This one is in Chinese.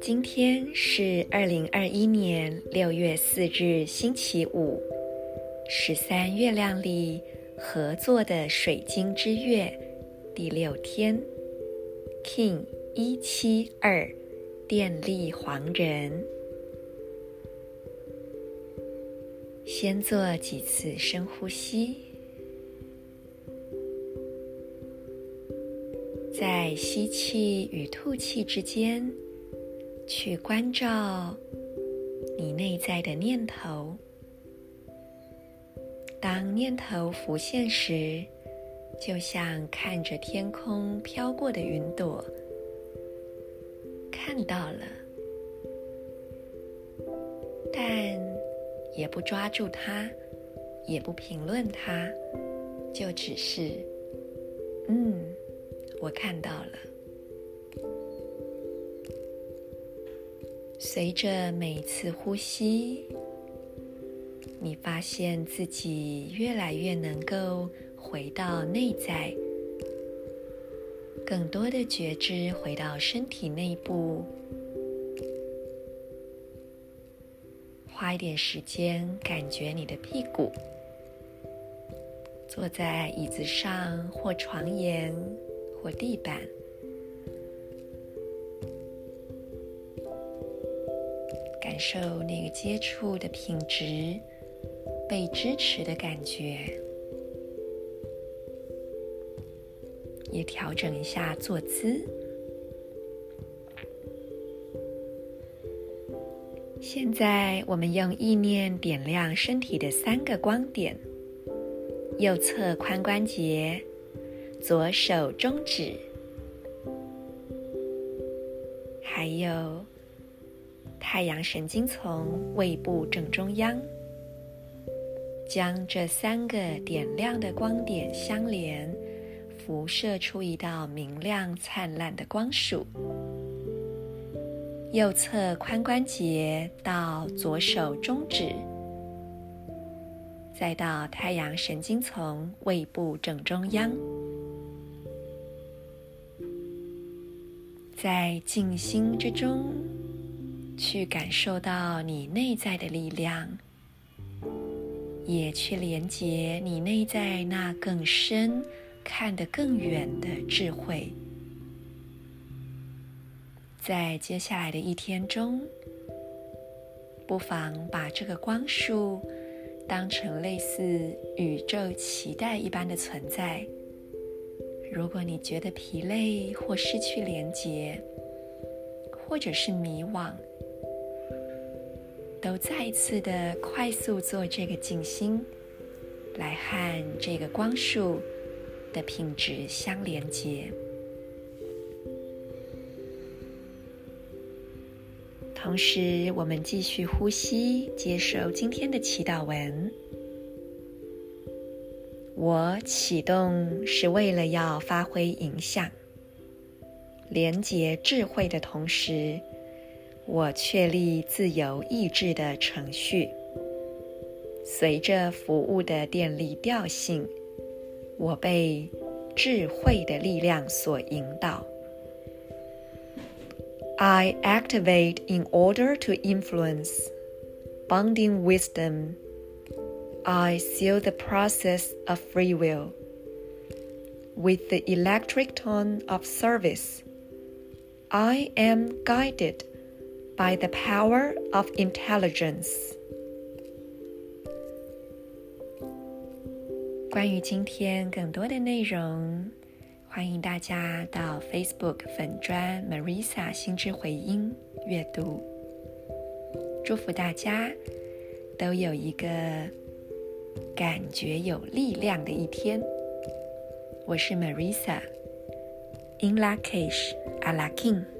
今天是二零二一年六月四日，星期五，十三月亮里合作的水晶之月第六天，King 一七二，电力黄人。先做几次深呼吸，吸气与吐气之间。去关照你内在的念头。当念头浮现时，就像看着天空飘过的云朵，看到了，但也不抓住它，也不评论它，就只是，我看到了。随着每次呼吸，你发现自己越来越能够回到内在，更多的觉知回到身体内部。花一点时间，感觉你的屁股，坐在椅子上或床沿或地板。感受那个接触的品质，被支持的感觉，也调整一下坐姿。现在，我们用意念点亮身体的三个光点：右侧髋关节、左手中指，还有。太阳神经丛胃部正中央，将这三个点亮的光点相连，辐射出一道明亮灿烂的光束。右侧髋关节到左手中指，再到太阳神经丛胃部正中央，在静心之中。去感受到你内在的力量，也去连接你内在那更深、看得更远的智慧。在接下来的一天中，不妨把这个光束当成类似宇宙脐带一般的存在。如果你觉得疲累或失去连接，或者是迷惘，都再一次的快速做这个静心，来和这个光束的品质相连接。同时，我们继续呼吸，接受今天的祈祷文。我启动是为了要发挥影响，连接智慧的同时。我确立自由意志的程序，随着服务的电力调性，我被智慧的力量所引导。I activate in order to influence, bonding wisdom. I seal the process of free will with the electric tone of service. I am guided. By the power of intelligence。关于今天更多的内容，欢迎大家到 Facebook 粉专 Marisa 心之回音阅读。祝福大家都有一个 感觉有力量的一天。我是 Marisa，In Lakish Alakim。